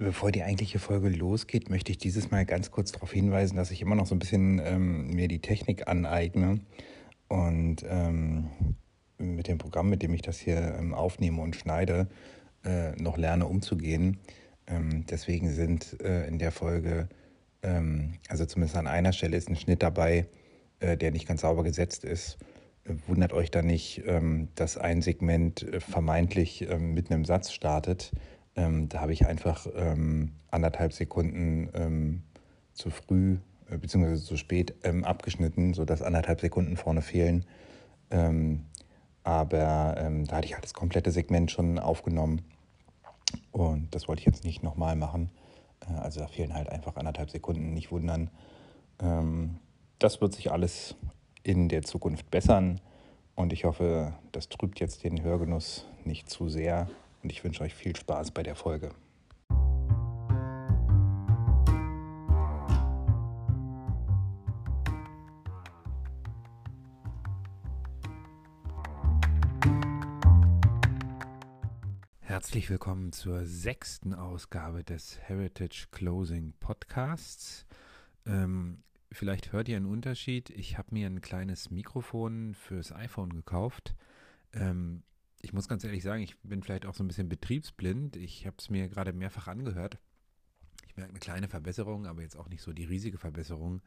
Bevor die eigentliche Folge losgeht, möchte ich dieses Mal ganz kurz darauf hinweisen, dass ich immer noch so ein bisschen ähm, mir die Technik aneigne und ähm, mit dem Programm, mit dem ich das hier ähm, aufnehme und schneide, äh, noch lerne umzugehen. Ähm, deswegen sind äh, in der Folge, ähm, also zumindest an einer Stelle ist ein Schnitt dabei, äh, der nicht ganz sauber gesetzt ist. Wundert euch da nicht, ähm, dass ein Segment äh, vermeintlich mit einem Satz startet ähm, da habe ich einfach ähm, anderthalb Sekunden ähm, zu früh äh, bzw. zu spät ähm, abgeschnitten, sodass anderthalb Sekunden vorne fehlen. Ähm, aber ähm, da hatte ich halt das komplette Segment schon aufgenommen und das wollte ich jetzt nicht nochmal machen. Äh, also da fehlen halt einfach anderthalb Sekunden, nicht wundern. das wird sich alles in der Zukunft bessern und ich hoffe, das trübt jetzt den Hörgenuss nicht zu sehr und ich wünsche euch viel Spaß bei der Folge. Herzlich willkommen zur sechsten Ausgabe des Heritage Closing Podcasts. Ähm, vielleicht hört ihr einen Unterschied. Ich habe mir ein kleines Mikrofon fürs iPhone gekauft. Ähm, ich muss ganz ehrlich sagen, ich bin vielleicht auch so ein bisschen betriebsblind. Ich habe es mir gerade mehrfach angehört. Ich merke eine kleine Verbesserung, aber jetzt auch nicht so die riesige Verbesserung.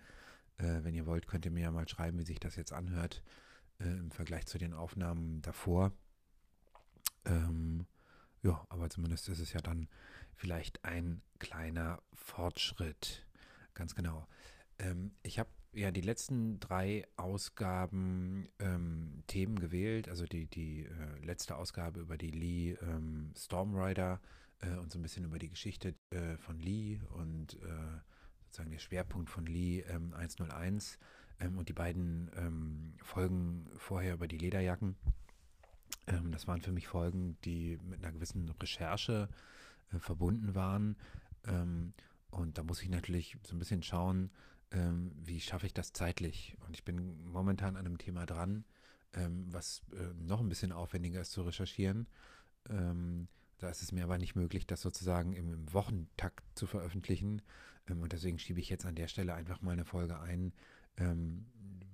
Äh, wenn ihr wollt, könnt ihr mir ja mal schreiben, wie sich das jetzt anhört äh, im Vergleich zu den Aufnahmen davor. Ähm, ja, aber zumindest ist es ja dann vielleicht ein kleiner Fortschritt. Ganz genau. Ähm, ich habe ja die letzten drei Ausgaben ähm, Themen gewählt. Also die, die äh, letzte Ausgabe über die Lee ähm, Stormrider äh, und so ein bisschen über die Geschichte äh, von Lee und äh, sozusagen der Schwerpunkt von Lee ähm, 101 ähm, und die beiden ähm, Folgen vorher über die Lederjacken. Ähm, das waren für mich Folgen, die mit einer gewissen Recherche äh, verbunden waren. und da muss ich natürlich so ein bisschen schauen, ähm, wie schaffe ich das zeitlich? Und ich bin momentan an einem Thema dran, ähm, was äh, noch ein bisschen aufwendiger ist zu recherchieren. Ähm, da ist es mir aber nicht möglich, das sozusagen im, im Wochentakt zu veröffentlichen. Ähm, und deswegen schiebe ich jetzt an der Stelle einfach mal eine Folge ein, ähm,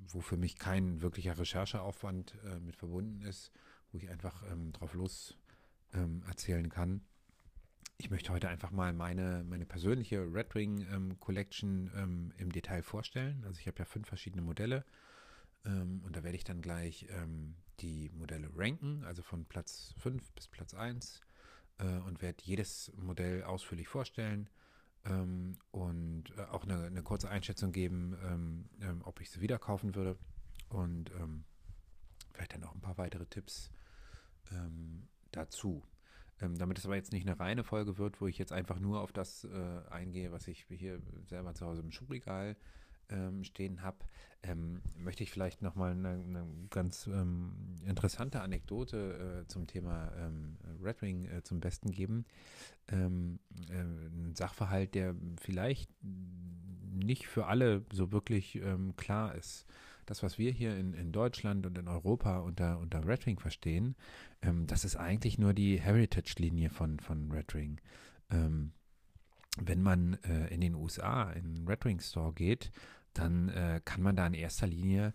wo für mich kein wirklicher Rechercheaufwand äh, mit verbunden ist, wo ich einfach ähm, drauf los erzählen kann ich möchte heute einfach mal meine, meine persönliche Red Ring ähm, Collection ähm, im Detail vorstellen. Also ich habe ja fünf verschiedene Modelle ähm, und da werde ich dann gleich ähm, die Modelle ranken, also von Platz 5 bis Platz 1 äh, und werde jedes Modell ausführlich vorstellen ähm, und äh, auch eine, eine, kurze Einschätzung geben, ähm, ob ich sie wieder kaufen würde und vielleicht dann auch ein paar weitere Tipps dazu. Ähm, damit es aber jetzt nicht eine reine Folge wird, wo ich jetzt einfach nur auf das äh, eingehe, was ich hier selber zu Hause im Schuhregal ähm, stehen habe, ähm, möchte ich vielleicht nochmal eine, eine ganz ähm, interessante Anekdote äh, zum Thema ähm, Red Ring äh, zum Besten geben. Ähm, äh, ein Sachverhalt, der vielleicht nicht für alle so wirklich klar ist das, was wir hier in, in Deutschland und in Europa unter, unter Red Ring verstehen, ähm, das ist eigentlich nur die Heritage-Linie von, von Red Ring. Ähm, wenn man äh, in den USA in einen Red Ring Store geht, dann äh, kann man da in erster Linie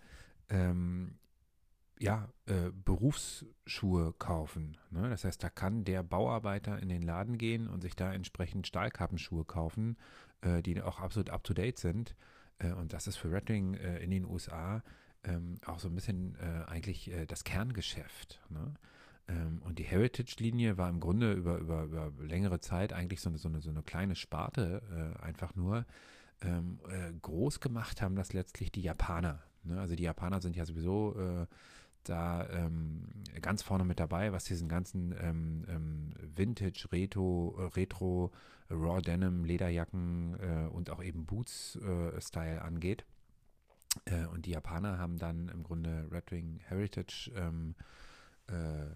ähm, ja, äh, Berufsschuhe kaufen. Ne? Das heißt, da kann der Bauarbeiter in den Laden gehen und sich da entsprechend Stahlkappenschuhe kaufen, äh, die auch absolut up-to-date sind. Äh, und das ist für Redding äh, in den USA ähm, auch so ein bisschen äh, eigentlich das Kerngeschäft. Ne? Ähm, und die Heritage-Linie war im Grunde über, über, über längere Zeit eigentlich so eine, so eine, so eine kleine Sparte, einfach nur. Ähm, groß gemacht haben das letztlich die Japaner. Ne? Also die Japaner sind ja sowieso da ähm, ganz vorne mit dabei, was diesen ganzen ähm, ähm, Vintage, Retro, Retro, Raw Denim, Lederjacken äh, und auch eben Boots-Style äh, angeht. Äh, und die Japaner haben dann im Grunde Red Wing Heritage ähm, äh,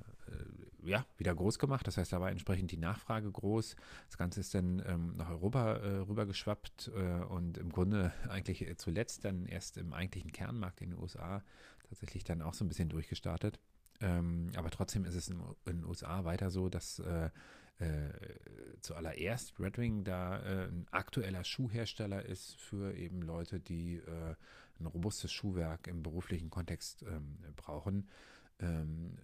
ja, wieder groß gemacht. Das heißt, da war entsprechend die Nachfrage groß. Das Ganze ist dann ähm, nach Europa äh, rübergeschwappt äh, und im Grunde eigentlich zuletzt dann erst im eigentlichen Kernmarkt in den USA tatsächlich dann auch so ein bisschen durchgestartet. Ähm, aber trotzdem ist es in, in, den USA weiter so, dass äh, äh, zuallererst Red Wing da äh, ein aktueller Schuhhersteller ist für eben Leute, die äh, ein robustes Schuhwerk im beruflichen Kontext ähm, brauchen. Ähm,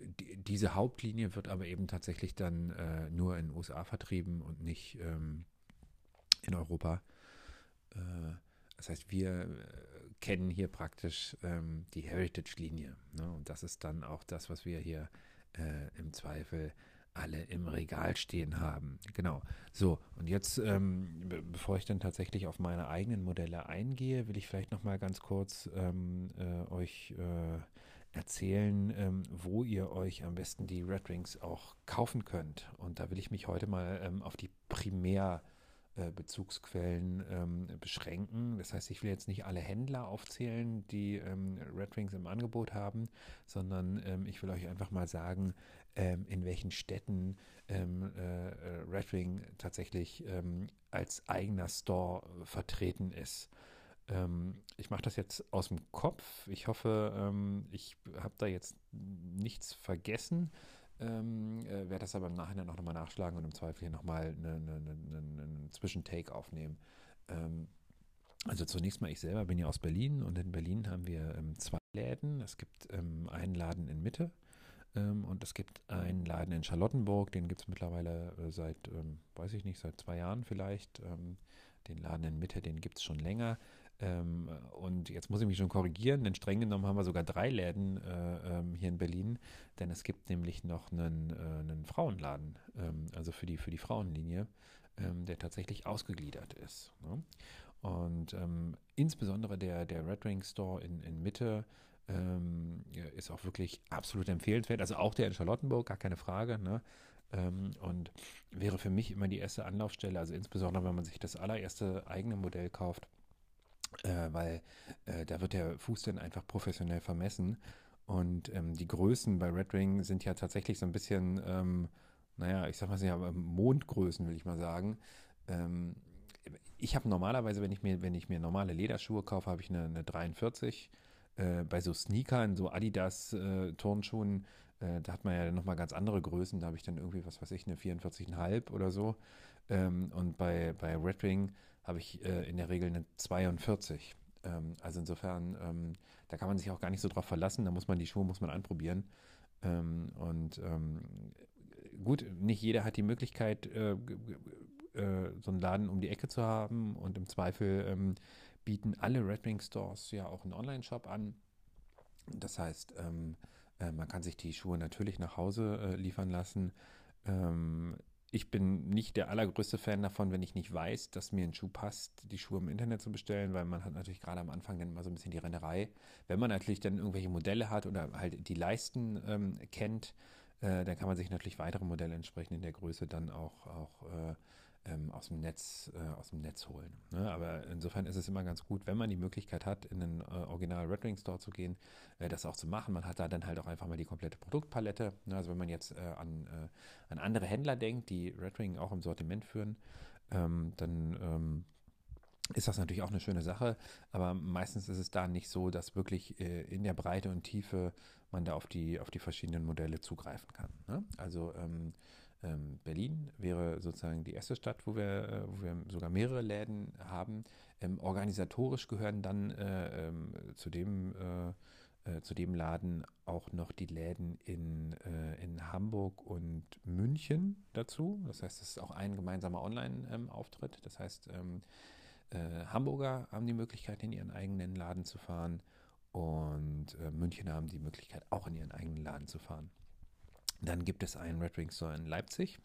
die, diese Hauptlinie wird aber eben tatsächlich dann äh, nur in den USA vertrieben und nicht ähm, in Europa. Äh, das heißt, wir äh, kennen hier praktisch ähm, die Heritage-Linie. Ne? Und das ist dann auch das, was wir hier äh, im Zweifel alle im Regal stehen haben. Genau. So, und jetzt, ähm, be bevor ich dann tatsächlich auf meine eigenen Modelle eingehe, will ich vielleicht nochmal ganz kurz ähm, äh, euch äh, erzählen, ähm, wo ihr euch am besten die Red Rings auch kaufen könnt. Und da will ich mich heute mal ähm, auf die Primärbezugsquellen äh, ähm, beschränken. Das heißt, ich will jetzt nicht alle Händler aufzählen, die ähm, Red Rings im Angebot haben, sondern ähm, ich will euch einfach mal sagen, ähm, in welchen Städten äh, äh, Red Ring tatsächlich als eigener Store vertreten ist. Ähm, ich mache das jetzt aus dem Kopf. Ich hoffe, ähm, ich habe da jetzt nichts vergessen. Ähm, äh, werde das aber im Nachhinein auch nochmal nachschlagen und im Zweifel hier nochmal einen eine, eine, eine Zwischentake aufnehmen. Ähm, also zunächst mal, ich selber bin ja aus Berlin und in Berlin haben wir ähm, zwei Läden. Es gibt ähm, einen Laden in Mitte und es gibt einen Laden in Charlottenburg, den gibt es mittlerweile äh, seit, weiß ich nicht, seit zwei Jahren vielleicht. den Laden in Mitte, den gibt es schon länger. Ähm, und jetzt muss ich mich schon korrigieren, denn streng genommen haben wir sogar drei Läden äh, ähm, hier in Berlin, denn es gibt nämlich noch einen, äh, einen Frauenladen, ähm, also für die, für die Frauenlinie, ähm, der tatsächlich ausgegliedert ist. Ne? Und ähm, insbesondere der, der Red Ring Store in, in Mitte ähm, ist auch wirklich absolut empfehlenswert. Also auch der in Charlottenburg, gar keine Frage. Ne? und wäre für mich immer die erste Anlaufstelle, also insbesondere wenn man sich das allererste eigene Modell kauft äh, weil äh, da wird der Fuß dann einfach professionell vermessen. Und ähm, die Größen bei Red Ring sind ja tatsächlich so ein bisschen, ähm, naja, ich sag mal, ja Mondgrößen, will ich mal sagen. Ähm, ich habe normalerweise, wenn ich mir, wenn ich mir normale Lederschuhe kaufe, habe ich eine, eine 43. Äh, bei so Sneakern, so Adidas äh, äh, da hat man ja nochmal ganz andere Größen. Da habe ich dann irgendwie, was weiß ich, eine 44,5 oder so. Ähm, und bei, bei Red Ring habe ich äh, in der Regel eine 42. Ähm, also insofern, ähm, da kann man sich auch gar nicht so drauf verlassen. Da muss man die Schuhe muss man anprobieren. Ähm, und ähm, gut, nicht jeder hat die Möglichkeit, so einen Laden um die Ecke zu haben. Und im Zweifel ähm, bieten alle Red Ring Stores ja auch einen Online-Shop an. Das heißt, ähm, äh, man kann sich die Schuhe natürlich nach Hause äh, liefern lassen. Ähm, ich bin nicht der allergrößte Fan davon, wenn ich nicht weiß, dass mir ein Schuh passt, die Schuhe im Internet zu bestellen, weil man hat natürlich gerade am Anfang dann immer so ein bisschen die Rennerei. Wenn man natürlich dann irgendwelche Modelle hat oder halt die Leisten ähm, kennt, äh, dann kann man sich natürlich weitere Modelle entsprechend in der Größe dann auch, auch äh, ähm, aus, dem Netz, äh, aus dem Netz holen. Ne? Aber insofern ist es immer ganz gut, wenn man die Möglichkeit hat, in einen äh, Original Red Ring Store zu gehen, äh, das auch zu machen. Man hat da dann halt auch einfach mal die komplette Produktpalette. Ne? Also wenn man jetzt äh, an, äh, an andere Händler denkt, die Red Ring auch im Sortiment führen, ähm, dann ähm, ist das natürlich auch eine schöne Sache, aber meistens ist es da nicht so, dass wirklich äh, in der Breite und Tiefe man da auf die, auf die verschiedenen Modelle zugreifen kann. Ne? Also ähm, ähm, Berlin wäre sozusagen die erste Stadt, wo wir, äh, wo wir sogar mehrere Läden haben. Ähm, organisatorisch gehören dann äh, ähm, zu dem äh, äh, zu dem Laden auch noch die Läden in, äh, in Hamburg und München dazu. Das heißt, es ist auch ein gemeinsamer Online-Auftritt. das heißt, ähm, äh, Hamburger haben die Möglichkeit, in ihren eigenen Laden zu fahren und München haben die Möglichkeit, auch in ihren eigenen Laden zu fahren. Dann gibt es einen Red Ring Store in Leipzig.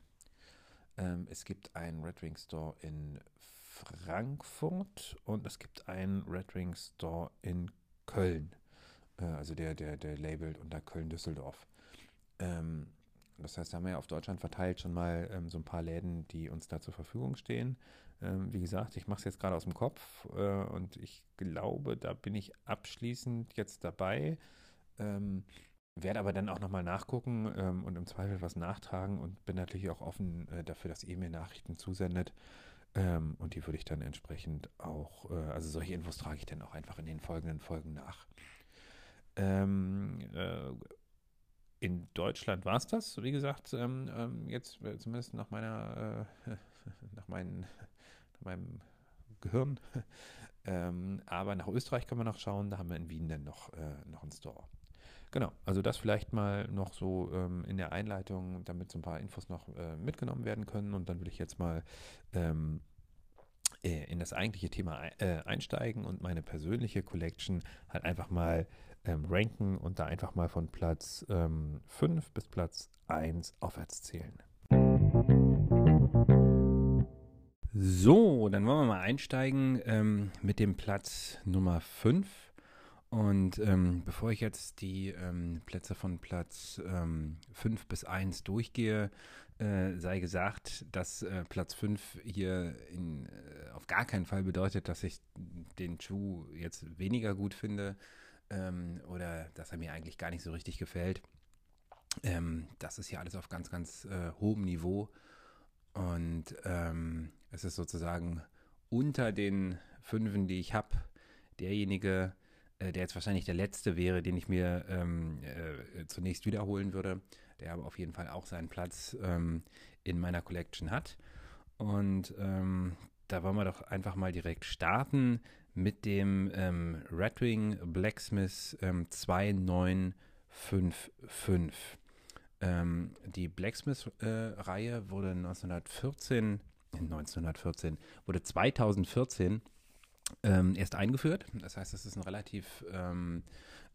Ähm, es gibt einen Red Ring Store in Frankfurt und es gibt einen Red Ring Store in Köln. Äh, also der, der, der labelt unter Köln-Düsseldorf. Ähm, das heißt, da haben wir ja auf Deutschland verteilt schon mal ähm, so ein paar Läden, die uns da zur Verfügung stehen. Ähm, wie gesagt, ich mache es jetzt gerade aus dem Kopf äh, und ich glaube, da bin ich abschließend jetzt dabei. Ähm, werde aber dann auch nochmal nachgucken ähm, und im Zweifel was nachtragen und bin natürlich auch offen äh, dafür, dass ihr mir Nachrichten zusendet. Ähm, und die würde ich dann entsprechend auch, äh, also solche Infos trage ich dann auch einfach in den folgenden Folgen nach. Ähm, äh, in Deutschland war es das, wie gesagt, ähm, ähm, jetzt äh, zumindest nach meiner, äh, nach, meinen, nach meinem Gehirn. ähm, aber nach Österreich können wir noch schauen, da haben wir in Wien dann noch, äh, noch einen Store. Genau, also das vielleicht mal noch so ähm, in der Einleitung, damit so ein paar Infos noch äh, mitgenommen werden können. Und dann will ich jetzt mal ähm, äh, in das eigentliche Thema äh, einsteigen und meine persönliche Collection halt einfach mal ähm, ranken und da einfach mal von Platz 5 ähm, bis Platz 1 aufwärts zählen. So, dann wollen wir mal einsteigen ähm, mit dem Platz Nummer 5. Und ähm, bevor ich jetzt die ähm, Plätze von Platz 5 ähm, bis 1 durchgehe, äh, sei gesagt, dass äh, Platz 5 hier in, äh, auf gar keinen Fall bedeutet, dass ich den Schuh jetzt weniger gut finde ähm, oder dass er mir eigentlich gar nicht so richtig gefällt. Ähm, das ist hier alles auf ganz, ganz äh, hohem Niveau. Und ähm, es ist sozusagen unter den Fünfen, die ich habe, derjenige, äh, der jetzt wahrscheinlich der letzte wäre, den ich mir ähm, äh, zunächst wiederholen würde, der aber auf jeden Fall auch seinen Platz ähm, in meiner Collection hat. Und ähm, da wollen wir doch einfach mal direkt starten mit dem ähm, Redwing Blacksmith ähm, 2955. Ähm, die Blacksmith-Reihe äh, wurde 1914, 1914, wurde 2014 ähm, erst eingeführt. Das heißt, es ist ein relativ, ähm,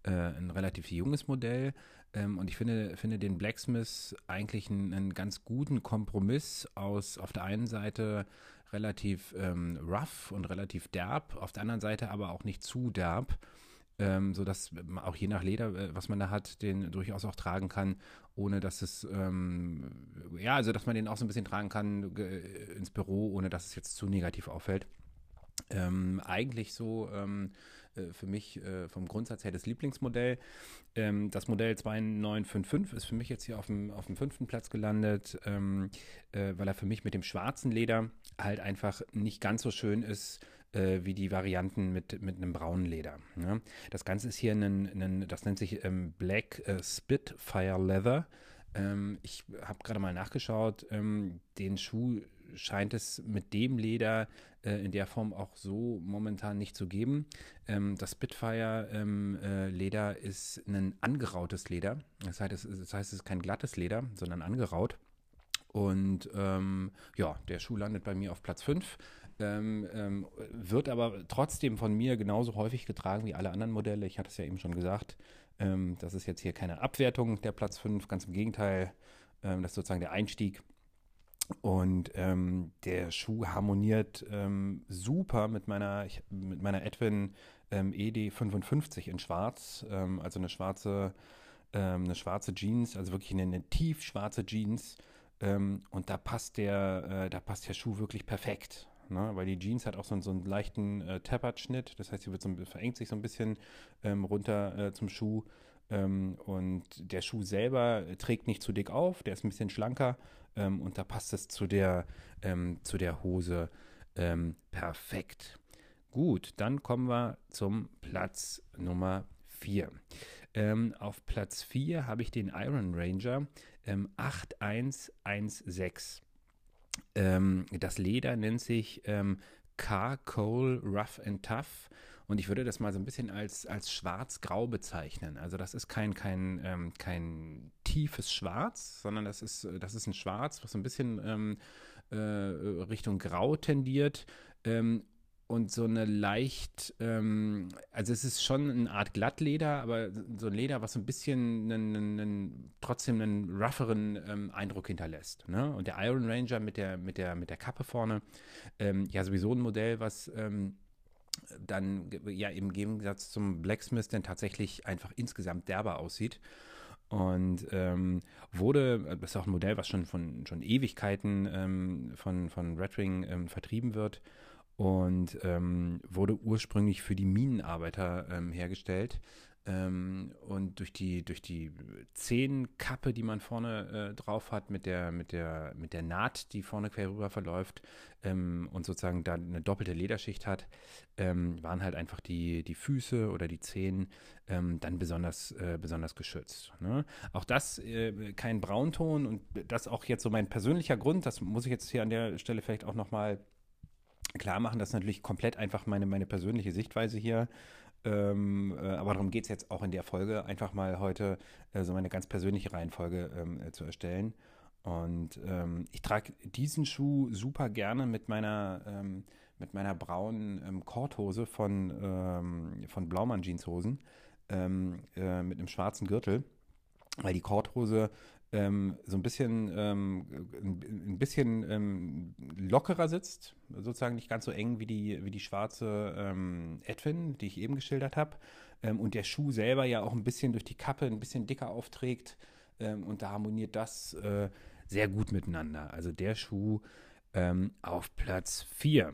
äh, ein relativ junges Modell. Ähm, und ich finde, finde den Blacksmith eigentlich einen, einen, ganz guten Kompromiss aus auf der einen Seite relativ ähm, rough und relativ derb, auf der anderen Seite aber auch nicht zu derb. Ähm, sodass auch je nach Leder, äh, was man da hat, den durchaus auch tragen kann, ohne dass es, ähm, ja, also dass man den auch so ein bisschen tragen kann äh, ins Büro, ohne dass es jetzt zu negativ auffällt. Ähm, eigentlich so ähm, äh, für mich äh, vom Grundsatz her das Lieblingsmodell. Ähm, das Modell 2955 ist für mich jetzt hier auf dem, auf dem fünften Platz gelandet, ähm, äh, weil er für mich mit dem schwarzen Leder halt einfach nicht ganz so schön ist äh, wie die Varianten mit, mit einem braunen Leder. Ne? Das Ganze ist hier ein, ein das nennt sich ähm, Black äh, Spitfire Leather. Ähm, ich habe gerade mal nachgeschaut, den Schuh scheint es mit dem Leder äh, in der Form auch so momentan nicht zu geben. Ähm, das Spitfire-Leder ähm, äh, ist ein angerautes Leder. Das heißt, es, das heißt, es ist kein glattes Leder, sondern angeraut. Und ähm, ja, der Schuh landet bei mir auf Platz 5. Ähm, ähm, wird aber trotzdem von mir genauso häufig getragen wie alle anderen Modelle. Ich hatte es ja eben schon gesagt. Ähm, das ist jetzt hier keine Abwertung der Platz 5, ganz im Gegenteil. Ähm, das ist sozusagen der Einstieg. Und ähm, der Schuh harmoniert ähm, super mit meiner, ich, mit meiner Edwin ED55 in Schwarz. also eine schwarze, eine schwarze Jeans, also wirklich eine, eine tiefschwarze Jeans. und da passt der, äh, da passt der Schuh wirklich perfekt ne? weil die Jeans hat auch so, so einen leichten äh, Tappert-Schnitt, das heißt, sie wird so, verengt sich so ein bisschen ähm, runter äh, zum Schuh. Ähm, und der Schuh selber trägt nicht zu dick auf, der ist ein bisschen schlanker ähm, und da passt es zu der, ähm, zu der Hose ähm, perfekt. Gut, dann kommen wir zum Platz Nummer 4. Ähm, auf Platz 4 habe ich den Iron Ranger 8116. Ähm, das Leder nennt sich ähm, Car-Coal Rough and Tough. Und ich würde das mal so ein bisschen als, als schwarz-grau bezeichnen. Also das ist kein, kein, ähm, kein tiefes Schwarz, sondern das ist, das ist ein Schwarz, was so ein bisschen ähm, äh, Richtung Grau tendiert. Ähm, und so eine leicht, ähm, also es ist schon eine Art Glattleder, aber so ein Leder, was so ein bisschen einen, einen, trotzdem einen rougheren ähm, Eindruck hinterlässt. Ne? Und der Iron Ranger mit der, mit der, mit der Kappe vorne, ähm, ja sowieso ein Modell, was ähm, dann ja im Gegensatz zum Blacksmith dann tatsächlich einfach insgesamt derber aussieht. Und ähm, wurde, das ist auch ein Modell, was schon von schon Ewigkeiten ähm, von, von Red ähm, vertrieben wird und ähm, wurde ursprünglich für die Minenarbeiter ähm, hergestellt. Ähm, und durch die, durch die Zehenkappe, die man vorne äh, drauf hat, mit der, mit, der, mit der Naht, die vorne quer rüber verläuft ähm, und sozusagen da eine doppelte Lederschicht hat, ähm, waren halt einfach die, die Füße oder die Zehen ähm, dann besonders, äh, besonders geschützt. Ne? Auch das äh, kein Braunton und das auch jetzt so mein persönlicher Grund, das muss ich jetzt hier an der Stelle vielleicht auch nochmal klar machen, das ist natürlich komplett einfach meine, meine persönliche Sichtweise hier. Ähm, äh, aber darum geht es jetzt auch in der Folge, einfach mal heute äh, so meine ganz persönliche Reihenfolge ähm, äh, zu erstellen. Und ähm, ich trage diesen Schuh super gerne mit meiner, ähm, mit meiner braunen ähm, Korthose von, ähm, von Blaumann Jeanshosen äh, mit einem schwarzen Gürtel, weil die Korthose ähm, so ein bisschen, ähm, ein bisschen ähm, lockerer sitzt, sozusagen nicht ganz so eng wie die, wie die schwarze ähm, Edwin, die ich eben geschildert habe. Ähm, und der Schuh selber ja auch ein bisschen durch die Kappe ein bisschen dicker aufträgt. Ähm, und da harmoniert das äh, sehr gut miteinander. Also der Schuh auf Platz 4.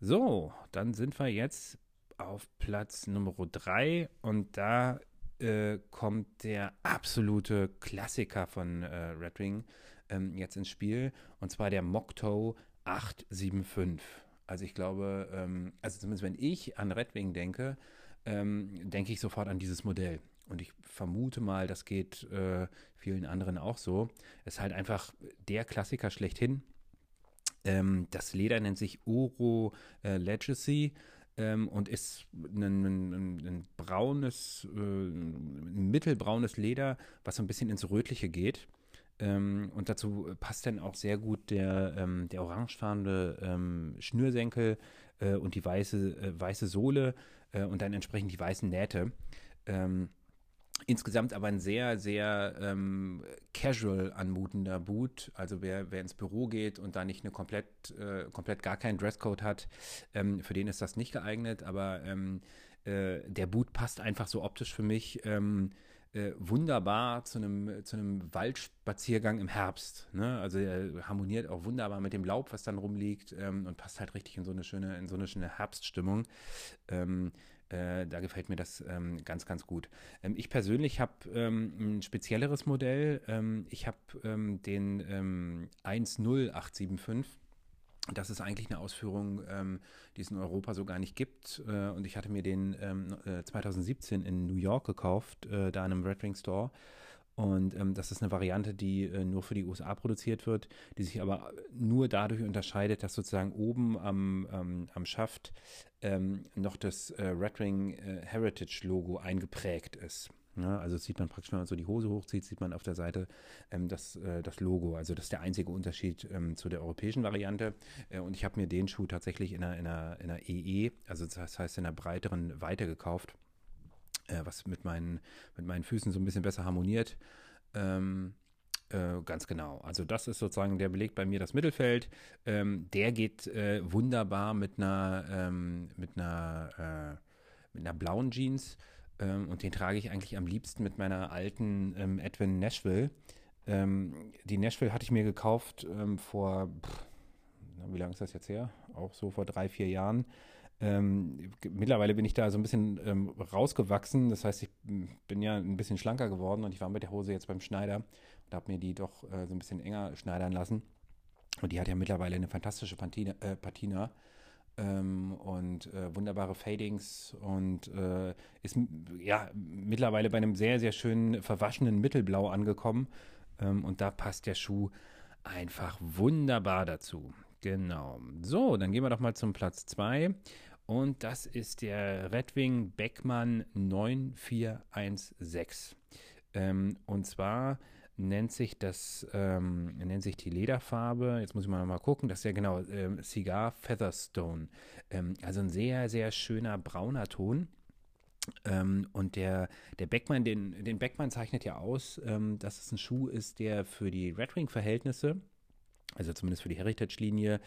So, dann sind wir jetzt auf Platz Nummer 3 und da äh, kommt der absolute Klassiker von äh, Red Wing ähm, jetzt ins Spiel und zwar der Mokto 875. Also ich glaube, ähm, also zumindest wenn ich an Red Wing denke, ähm, denke ich sofort an dieses Modell. Und ich vermute mal, das geht äh, vielen anderen auch so. Es ist halt einfach der Klassiker schlechthin. Ähm, das Leder nennt sich Oro äh, Legacy ähm, und ist ein, ein, ein braunes, äh, ein mittelbraunes Leder, was so ein bisschen ins Rötliche geht. Ähm, und dazu passt dann auch sehr gut der, ähm, der orangefarbene ähm, Schnürsenkel äh, und die weiße, äh, weiße Sohle äh, und dann entsprechend die weißen Nähte. Ähm, Insgesamt aber ein sehr, sehr ähm, casual anmutender Boot. Also wer, wer ins Büro geht und da nicht eine komplett, äh, komplett gar keinen Dresscode hat, ähm, für den ist das nicht geeignet. Aber ähm, äh, der Boot passt einfach so optisch für mich ähm, äh, wunderbar zu einem, zu einem Waldspaziergang im Herbst. Ne? Also er harmoniert auch wunderbar mit dem Laub, was dann rumliegt ähm, und passt halt richtig in so eine schöne, in so eine schöne Herbststimmung. Ähm, äh, da gefällt mir das ähm, ganz, ganz gut. Ähm, ich persönlich habe ähm, ein spezielleres Modell. Ähm, ich habe ähm, den 10875. Das ist eigentlich eine Ausführung, die es in Europa so gar nicht gibt. Äh, und ich hatte mir den 2017 äh, in New York gekauft, äh, da in einem Red Ring Store. Und ähm, das ist eine Variante, die äh, nur für die USA produziert wird, die sich aber nur dadurch unterscheidet, dass sozusagen oben am, ähm, am Schaft ähm, noch das äh, Red äh, Heritage Logo eingeprägt ist. Ja, also sieht man praktisch, wenn man so die Hose hochzieht, sieht man auf der Seite ähm, das, äh, das Logo. Also das ist der einzige Unterschied ähm, zu der europäischen Variante. Äh, und ich habe mir den Schuh tatsächlich in einer, in, einer, in einer EE, also das heißt in einer breiteren Weite gekauft äh, was mit meinen, mit meinen Füßen so ein bisschen besser harmoniert. Ähm, äh, ganz genau. Also das ist sozusagen, der belegt bei mir das Mittelfeld. Ähm, der geht äh, wunderbar mit einer, ähm, mit einer, äh, mit einer blauen Jeans. Ähm, und den trage ich eigentlich am liebsten mit meiner alten ähm, Edwin Nashville. Ähm, die Nashville hatte ich mir gekauft vor, pff, wie lange ist das jetzt her? Auch so vor drei, vier Jahren. Ähm, mittlerweile bin ich da so ein bisschen ähm, rausgewachsen. Das heißt, ich bin ja ein bisschen schlanker geworden und ich war mit der Hose jetzt beim Schneider und habe mir die doch äh, so ein bisschen enger schneidern lassen. Und die hat ja mittlerweile eine fantastische Patina, äh, Patina ähm, und äh, wunderbare Fadings und äh, ist ja mittlerweile bei einem sehr, sehr schönen verwaschenen Mittelblau angekommen. Ähm, und da passt der Schuh einfach wunderbar dazu. Genau. So, dann gehen wir doch mal zum Platz 2. Und das ist der Redwing Beckmann 9416. Ähm, und zwar nennt sich das, ähm, nennt sich die Lederfarbe, jetzt muss ich mal, mal gucken, das ist ja genau ähm, Cigar Featherstone. Ähm, also ein sehr, sehr schöner brauner Ton. Ähm, und der, der Beckmann, den, den Beckmann zeichnet ja aus, ähm, dass es ein Schuh ist, der für die Red Wing-Verhältnisse also zumindest für die Heritage-Linie,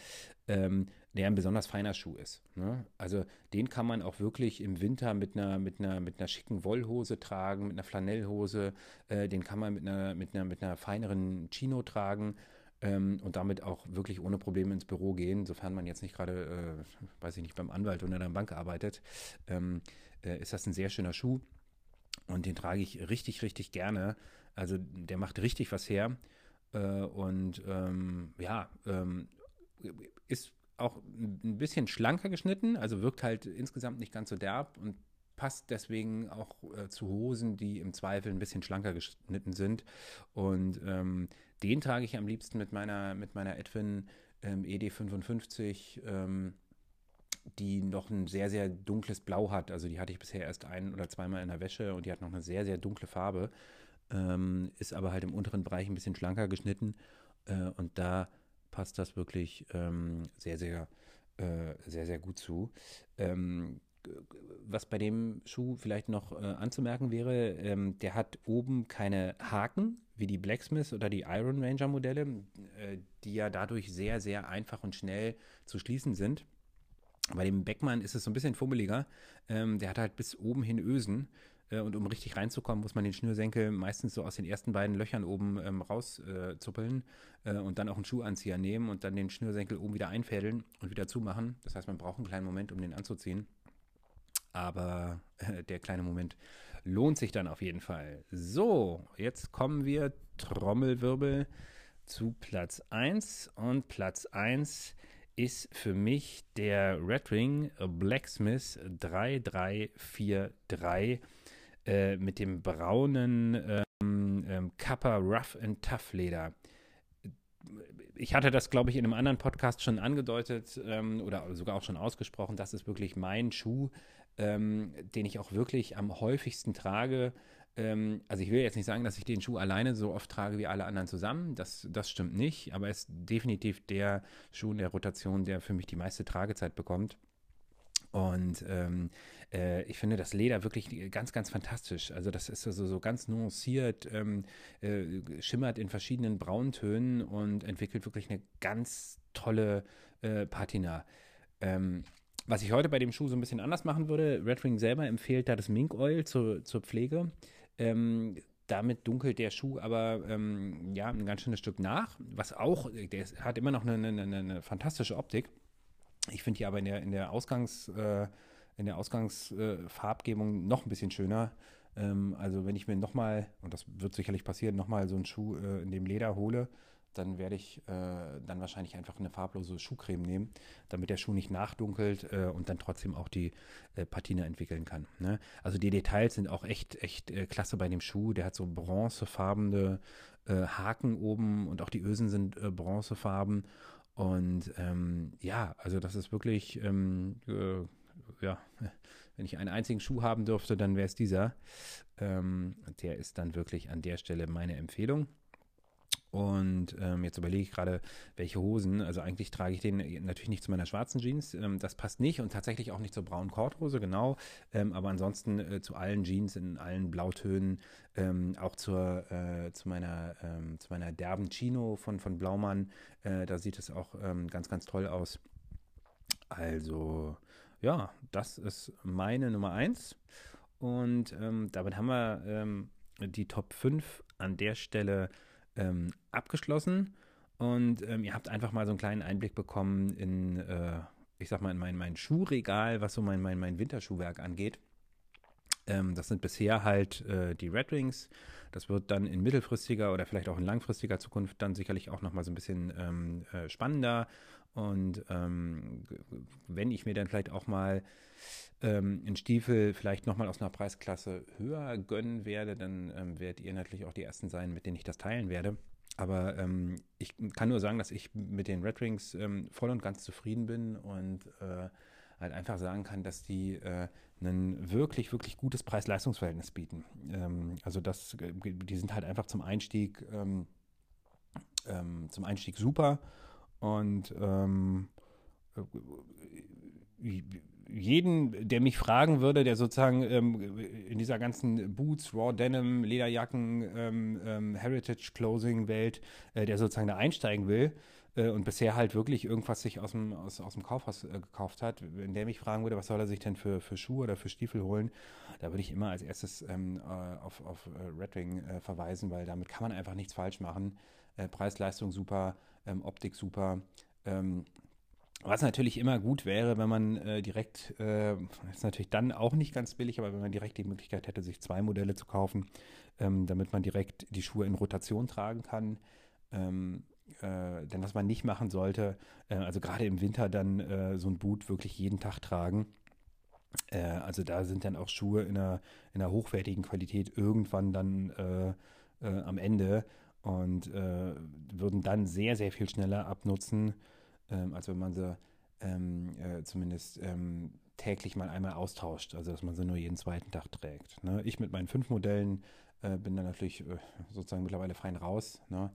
ähm, der ein besonders feiner Schuh ist. Ne? Also den kann man auch wirklich im Winter mit einer, mit einer, mit einer schicken Wollhose tragen, mit einer Flanellhose, äh, den kann man mit einer, mit einer, mit einer feineren Chino tragen ähm, und damit auch wirklich ohne Probleme ins Büro gehen, sofern man jetzt nicht gerade, äh, weiß ich nicht, beim Anwalt oder in der Bank arbeitet, ähm, äh, ist das ein sehr schöner Schuh. und den trage ich richtig, richtig gerne. Also der macht richtig was her. Äh, und ähm, ja, ähm, ist auch ein bisschen schlanker geschnitten, also wirkt halt insgesamt nicht ganz so derb und passt deswegen auch äh, zu Hosen, die im Zweifel ein bisschen schlanker geschnitten sind. Und ähm, den trage ich am liebsten mit meiner, mit meiner Edwin ähm, ED55, ähm, die noch ein sehr, sehr dunkles Blau hat. Also die hatte ich bisher erst ein oder zweimal in der Wäsche und die hat noch eine sehr, sehr dunkle Farbe. Ähm, ist aber halt im unteren Bereich ein bisschen schlanker geschnitten. Äh, und da passt das wirklich ähm, sehr, sehr, äh, sehr, sehr gut zu. Ähm, was bei dem Schuh vielleicht noch äh, anzumerken wäre, ähm, der hat oben keine Haken wie die Blacksmith oder die Iron Ranger Modelle, äh, die ja dadurch sehr, sehr einfach und schnell zu schließen sind. Bei dem Beckmann ist es so ein bisschen fummeliger. Ähm, der hat halt bis oben hin Ösen. Äh, und um richtig reinzukommen, muss man den Schnürsenkel meistens so aus den ersten beiden Löchern oben ähm, rauszuppeln äh, und dann auch einen Schuhanzieher nehmen und dann den Schnürsenkel oben wieder einfädeln und wieder zumachen. Das heißt, man braucht einen kleinen Moment, um den anzuziehen. Aber äh, der kleine Moment lohnt sich dann auf jeden Fall. So, jetzt kommen wir, Trommelwirbel, zu Platz 1. Und Platz 1 ist für mich der Red Ring Blacksmith 3343 äh, mit dem braunen ähm, ähm, Kappa Rough and Tough Leder ich hatte das, glaube ich, in einem anderen Podcast schon angedeutet ähm, oder sogar auch schon ausgesprochen. Das ist wirklich mein Schuh, ähm, den ich auch wirklich am häufigsten trage. Ähm, also ich will jetzt nicht sagen, dass ich den Schuh alleine so oft trage wie alle anderen zusammen. Das, das stimmt nicht, aber es ist definitiv der Schuh in der Rotation, der für mich die meiste Tragezeit bekommt. Und ähm, äh, ich finde das Leder wirklich ganz, ganz fantastisch. Also das ist also so ganz nuanciert, ähm, äh, schimmert in verschiedenen Brauntönen und entwickelt wirklich eine ganz tolle äh, Patina. Ähm, was ich heute bei dem Schuh so ein bisschen anders machen würde, Red Ring selber empfiehlt da das Mink Oil zur, zur Pflege. Ähm, damit dunkelt der Schuh aber ähm, ja ein ganz schönes Stück nach, was auch, der hat immer noch eine, eine, eine fantastische Optik. Ich finde die aber in der, in der Ausgangs, äh, in der Ausgangsfarbgebung äh, noch ein bisschen schöner. Ähm, also wenn ich mir nochmal, und das wird sicherlich passieren, nochmal so einen Schuh äh, in dem Leder hole, dann werde ich äh, dann wahrscheinlich einfach eine farblose Schuhcreme nehmen, damit der Schuh nicht nachdunkelt äh, und dann trotzdem auch die äh, Patine entwickeln kann. Ne? Also die Details sind auch echt, echt klasse bei dem Schuh. Der hat so bronzefarbene Haken oben und auch die Ösen sind bronzefarben und ähm, ja, also das ist wirklich, ähm, äh, ja, wenn ich einen einzigen Schuh haben dürfte, dann wäre es dieser. Ähm, der ist dann wirklich an der Stelle meine Empfehlung. Und ähm, jetzt überlege ich gerade, welche Hosen. Also eigentlich trage ich den natürlich nicht zu meiner schwarzen Jeans. Ähm, das passt nicht und tatsächlich auch nicht zur braunen Korthose, genau. Ähm, aber ansonsten äh, zu allen Jeans in allen Blautönen. Ähm, auch zur, äh, zu, meiner, ähm, zu meiner derben Chino von, von Blaumann. Äh, da sieht es auch ähm, ganz, ganz toll aus. Also, ja, das ist meine Nummer 1. Und damit haben wir die Top 5 an der Stelle ähm, abgeschlossen und ähm, ihr habt einfach mal so einen kleinen Einblick bekommen in, äh, ich sag mal, in mein, mein Schuhregal, was so mein, mein, mein Winterschuhwerk angeht. Ähm, das sind bisher halt äh, die Red Wings. Das wird dann in mittelfristiger oder vielleicht auch in langfristiger Zukunft dann sicherlich auch nochmal so ein bisschen ähm, äh, spannender. Und ähm, wenn ich mir dann vielleicht auch mal ähm, einen Stiefel vielleicht nochmal aus einer Preisklasse höher gönnen werde, dann ähm, werdet ihr natürlich auch die Ersten sein, mit denen ich das teilen werde. Aber ähm, ich kann nur sagen, dass ich mit den Red Rings ähm, voll und ganz zufrieden bin und äh, halt einfach sagen kann, dass die äh, ein wirklich, wirklich gutes Preis-Leistungs-Verhältnis bieten. Ähm, also das, äh, die sind halt einfach zum Einstieg, ähm, ähm, zum Einstieg super und ähm, äh, jeden, der mich fragen würde, der sozusagen ähm, in dieser ganzen Boots, Raw Denim, Lederjacken, ähm, ähm, Heritage Clothing Welt, äh, der sozusagen da einsteigen will äh, und bisher halt wirklich irgendwas sich aus dem, aus, aus dem Kaufhaus äh, gekauft hat, wenn der mich fragen würde, was soll er sich denn für, für Schuhe oder für Stiefel holen, da würde ich immer als erstes ähm, äh, auf, auf äh, Red Ring äh, verweisen, weil damit kann man einfach nichts falsch machen. Preis-Leistung super, ähm, Optik super. Was natürlich immer gut wäre, wenn man äh, direkt, äh, ist natürlich dann auch nicht ganz billig, aber wenn man direkt die Möglichkeit hätte, sich zwei Modelle zu kaufen, ähm, damit man direkt die Schuhe in Rotation tragen kann. Ähm, äh, denn was man nicht machen sollte, äh, also gerade im Winter dann äh, so ein Boot wirklich jeden Tag tragen. Äh, also da sind dann auch Schuhe in einer, in einer hochwertigen Qualität irgendwann dann am Ende und würden dann sehr, sehr viel schneller abnutzen, ähm, als wenn man sie ähm, zumindest ähm, täglich mal einmal austauscht, also dass man sie nur jeden zweiten Tag trägt. Ne? Ich mit meinen fünf Modellen bin dann natürlich sozusagen mittlerweile fein raus. Ne?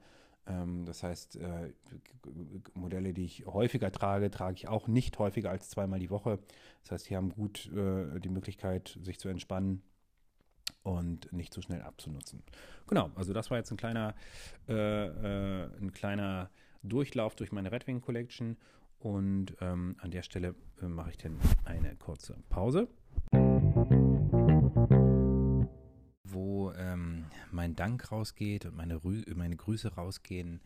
Ähm, das heißt, äh, Modelle, die ich häufiger trage, trage ich auch nicht häufiger als zweimal die Woche. Das heißt, die haben gut äh, die Möglichkeit, sich zu entspannen und nicht zu schnell abzunutzen. Genau, also das war jetzt ein kleiner, äh, äh, ein kleiner Durchlauf durch meine Redwing Collection und ähm, an der Stelle äh, mache ich dann eine kurze Pause. mein Dank rausgeht und meine, Rü meine Grüße rausgehen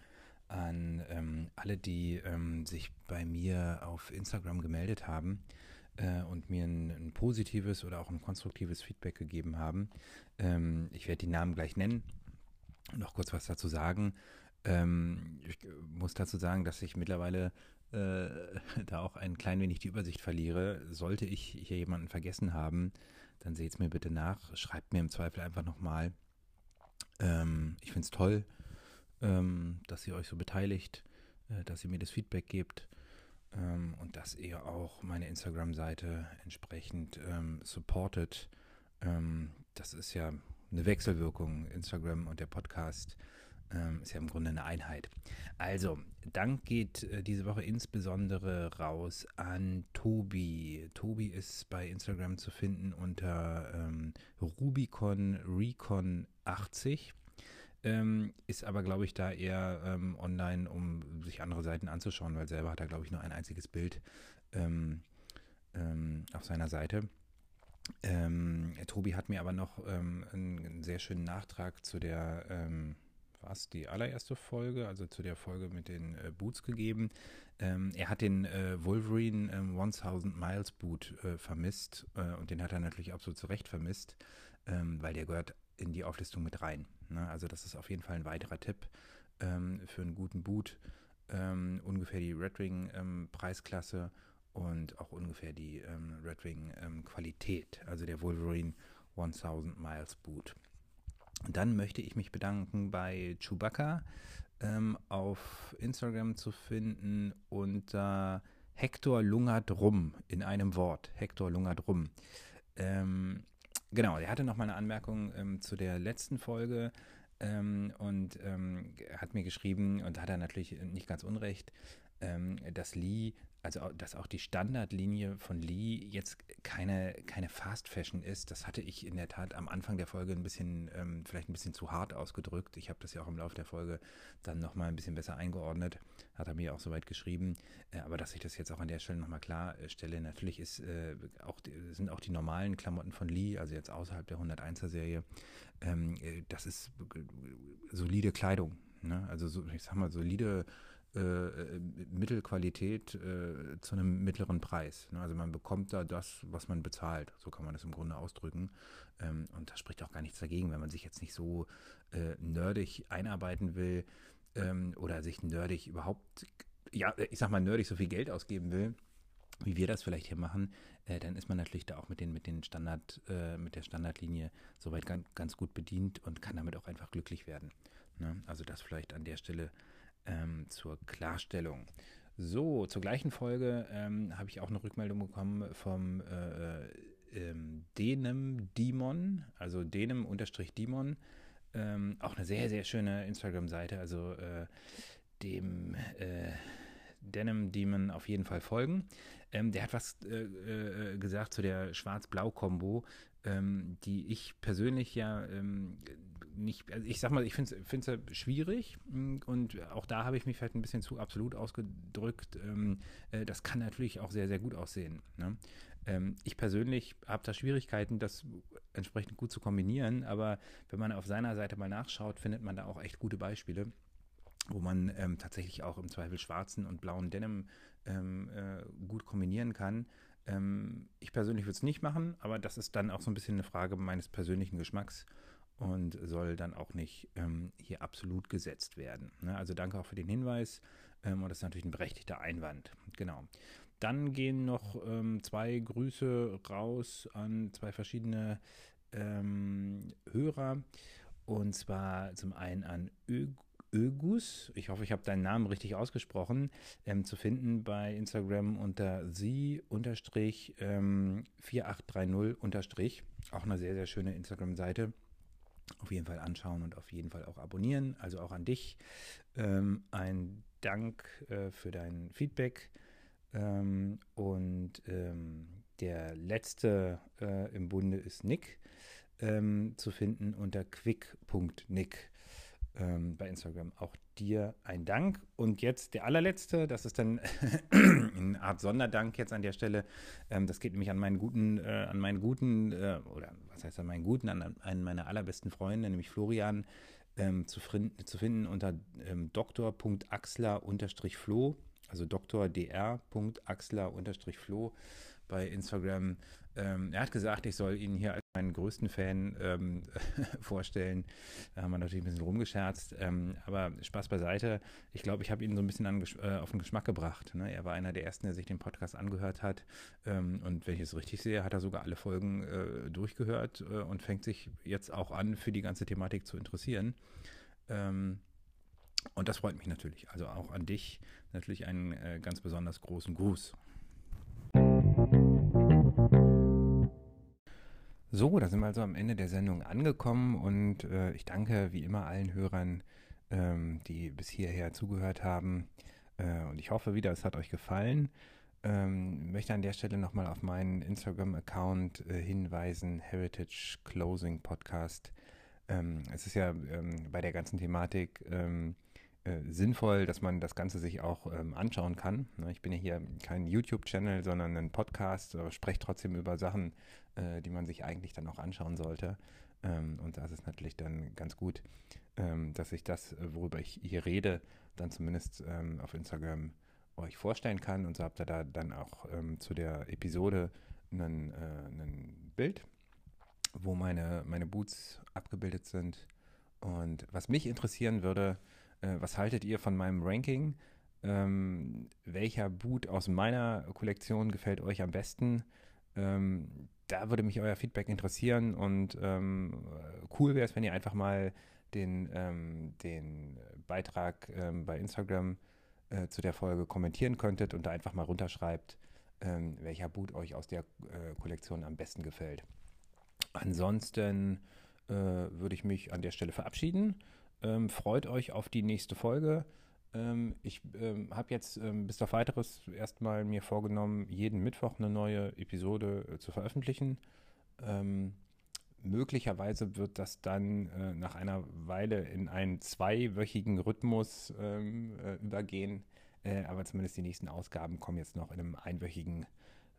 an ähm, alle, die ähm, sich bei mir auf Instagram gemeldet haben äh, und mir ein, ein, positives oder auch ein konstruktives Feedback gegeben haben. Ähm, ich werde die Namen gleich nennen und noch kurz was dazu sagen. Ähm, ich muss dazu sagen, dass ich mittlerweile äh, da auch ein klein wenig die Übersicht verliere. Sollte ich hier jemanden vergessen haben, dann seht es mir bitte nach. Schreibt mir im Zweifel einfach nochmal. Ähm, ich finde es toll, ähm, dass ihr euch so beteiligt, äh, dass ihr mir das Feedback gebt ähm, und dass ihr auch meine Instagram-Seite entsprechend ähm, supportet. Ähm, das ist ja eine Wechselwirkung, Instagram und der Podcast ähm, ist ja im Grunde eine Einheit. Also, Dank geht äh, diese Woche insbesondere raus an Tobi. Tobi ist bei Instagram zu finden unter ähm, Rubicon Recon 80. Ähm, ist aber, glaube ich, da eher ähm, online, um sich andere Seiten anzuschauen, weil selber hat er, glaube ich, nur ein einziges Bild ähm, ähm, auf seiner Seite. Tobi hat mir aber noch einen, einen, sehr schönen Nachtrag zu der was, die allererste Folge, also zu der Folge mit den äh, Boots gegeben. Ähm, er hat den äh, Wolverine ähm, 1000 Miles Boot äh, vermisst äh, und den hat er natürlich absolut zu Recht vermisst, ähm, weil der gehört in die Auflistung mit rein. Ne? Also das ist auf jeden Fall ein weiterer Tipp ähm, für einen guten Boot. Ähm, ungefähr die Red Ring ähm, Preisklasse und auch ungefähr die Red Ring Qualität, also der Wolverine 1000 Miles Boot. Dann möchte ich mich bedanken bei Chewbacca ähm, auf Instagram zu finden unter Hector Lungert Rum in einem Wort. Hector Lungert Rum. Ähm, genau, er hatte noch mal eine Anmerkung ähm, zu der letzten Folge ähm, und ähm, hat mir geschrieben, und hat er natürlich nicht ganz unrecht, ähm, dass Lee also dass auch die Standardlinie von Lee jetzt keine, keine Fast Fashion ist, das hatte ich in der Tat am Anfang der Folge ein bisschen, ähm, vielleicht ein bisschen zu hart ausgedrückt. Ich habe das ja auch im Laufe der Folge dann nochmal ein bisschen besser eingeordnet, hat er mir auch soweit geschrieben. Äh, aber dass ich das jetzt auch an der Stelle nochmal klarstelle, natürlich ist, äh, auch, sind auch die normalen Klamotten von Lee, also jetzt außerhalb der 101er Serie, ähm, äh, das ist solide Kleidung. Ne? Also so, ich sag mal, solide äh, Mittelqualität äh, zu einem mittleren Preis. Ne? Also man bekommt da das, was man bezahlt. So kann man das im Grunde ausdrücken. Ähm, und da spricht auch gar nichts dagegen, wenn man sich jetzt nicht so äh, nerdig einarbeiten will ähm, oder sich nerdig überhaupt, ja, ich sag mal nerdig so viel Geld ausgeben will wie wir das vielleicht hier machen, äh, dann ist man natürlich da auch mit den, mit den Standard, äh, mit der Standardlinie soweit ganz, ganz gut bedient und kann damit auch einfach glücklich werden. Ne? Also das vielleicht an der Stelle ähm, zur Klarstellung. So, zur gleichen Folge ähm, habe ich auch eine Rückmeldung bekommen vom äh, ähm, Denem Demon, also Denem-Demon. Ähm, auch eine sehr, sehr schöne Instagram-Seite, also äh, dem äh, Denim Demon auf jeden Fall folgen. Ähm, der hat was äh, äh, gesagt zu der Schwarz-Blau-Kombo, ähm, die ich persönlich ja ähm, nicht, also ich sag mal, ich finde es ja schwierig mm, und auch da habe ich mich vielleicht ein bisschen zu absolut ausgedrückt. Ähm, äh, das kann natürlich auch sehr, sehr gut aussehen. Ne? Ähm, ich persönlich habe da Schwierigkeiten, das entsprechend gut zu kombinieren, aber wenn man auf seiner Seite mal nachschaut, findet man da auch echt gute Beispiele. wo man ähm, tatsächlich auch im Zweifel schwarzen und blauen Denim ähm, äh, gut kombinieren kann. Ähm, ich persönlich würde es nicht machen, aber das ist dann auch so ein bisschen eine Frage meines persönlichen Geschmacks und soll dann auch nicht ähm, hier absolut gesetzt werden. Ne? Also danke auch für den Hinweis ähm, und das ist natürlich ein berechtigter Einwand. Genau. Dann gehen noch ähm, zwei Grüße raus an zwei verschiedene ähm, Hörer und zwar zum einen an Ö Ögus, ich hoffe, ich habe deinen Namen richtig ausgesprochen, ähm, zu finden bei Instagram unter sie-4830 ähm, Auch eine sehr, sehr schöne Instagram-Seite. Auf jeden Fall anschauen und auf jeden Fall auch abonnieren. Also auch an dich. Ähm, ein Dank äh, für dein Feedback. Ähm, und ähm, der letzte äh, im Bunde ist Nick ähm, zu finden unter quick.nick ähm, bei Instagram. Auch dir ein Dank. Und jetzt der allerletzte, das ist dann eine Art Sonderdank jetzt an der Stelle. Ähm, das geht nämlich an meinen guten, äh, an meinen guten, äh, oder was heißt an meinen guten, einen meiner allerbesten Freunde, nämlich Florian, ähm, zu, zu, finden unter ähm, dr.axler-flo, also dr.dr.axler-flo bei Instagram. Ähm, er hat gesagt, ich soll ihn hier meinen größten Fan ähm, vorstellen. Da haben wir natürlich ein bisschen rumgescherzt. Ähm, aber Spaß beiseite. Ich glaube, ich habe ihn so ein bisschen an, äh, auf den Geschmack gebracht. Ne? Er war einer der ersten, der sich den Podcast angehört hat. Ähm, und wenn ich es richtig sehe, hat er sogar alle Folgen äh, durchgehört äh, und fängt sich jetzt auch an, für die ganze Thematik zu interessieren. Ähm, und das freut mich natürlich. Also auch an dich natürlich einen äh, ganz besonders großen Gruß. So, da sind wir also am Ende der Sendung angekommen und äh, ich danke wie immer allen Hörern, ähm, die bis hierher zugehört haben. Äh, und ich hoffe wieder, es hat euch gefallen. Ähm, möchte an der Stelle nochmal auf meinen Instagram-Account äh, hinweisen, Heritage Closing Podcast. Ähm, es ist ja ähm, bei der ganzen Thematik ähm, äh, sinnvoll, dass man das Ganze sich auch ähm, anschauen kann. Ne, ich bin ja hier kein YouTube-Channel, sondern ein Podcast, spreche trotzdem über Sachen, äh, die man sich eigentlich dann auch anschauen sollte. Ähm, und das ist natürlich dann ganz gut, ähm, dass ich das, äh, worüber ich hier rede, dann zumindest ähm, auf Instagram euch vorstellen kann. Und so habt ihr da dann auch ähm, zu der Episode ein äh, Bild, wo meine, meine Boots abgebildet sind. Und was mich interessieren würde, äh, was haltet ihr von meinem Ranking? Ähm, welcher Boot aus meiner Kollektion gefällt euch am besten? Ähm, da würde mich euer Feedback interessieren und ähm, cool wäre es, wenn ihr einfach mal den, ähm, den Beitrag ähm, bei Instagram äh, zu der Folge kommentieren könntet und da einfach mal runterschreibt, ähm, welcher Boot euch aus der äh, Kollektion am besten gefällt. Ansonsten äh, würde ich mich an der Stelle verabschieden ähm, freut euch auf die nächste Folge. Ähm, ich ähm, habe jetzt ähm, bis auf weiteres erstmal mir vorgenommen, jeden Mittwoch eine neue Episode äh, zu veröffentlichen. Ähm, möglicherweise wird das dann äh, nach einer Weile in einen zweiwöchigen Rhythmus ähm, äh, übergehen. Äh, aber zumindest die nächsten Ausgaben kommen jetzt noch in einem einwöchigen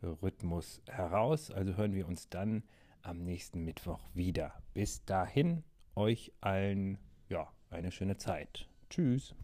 Rhythmus heraus. Also hören wir uns dann am nächsten Mittwoch wieder. Bis dahin, euch allen ja, eine schöne Zeit. Tschüss.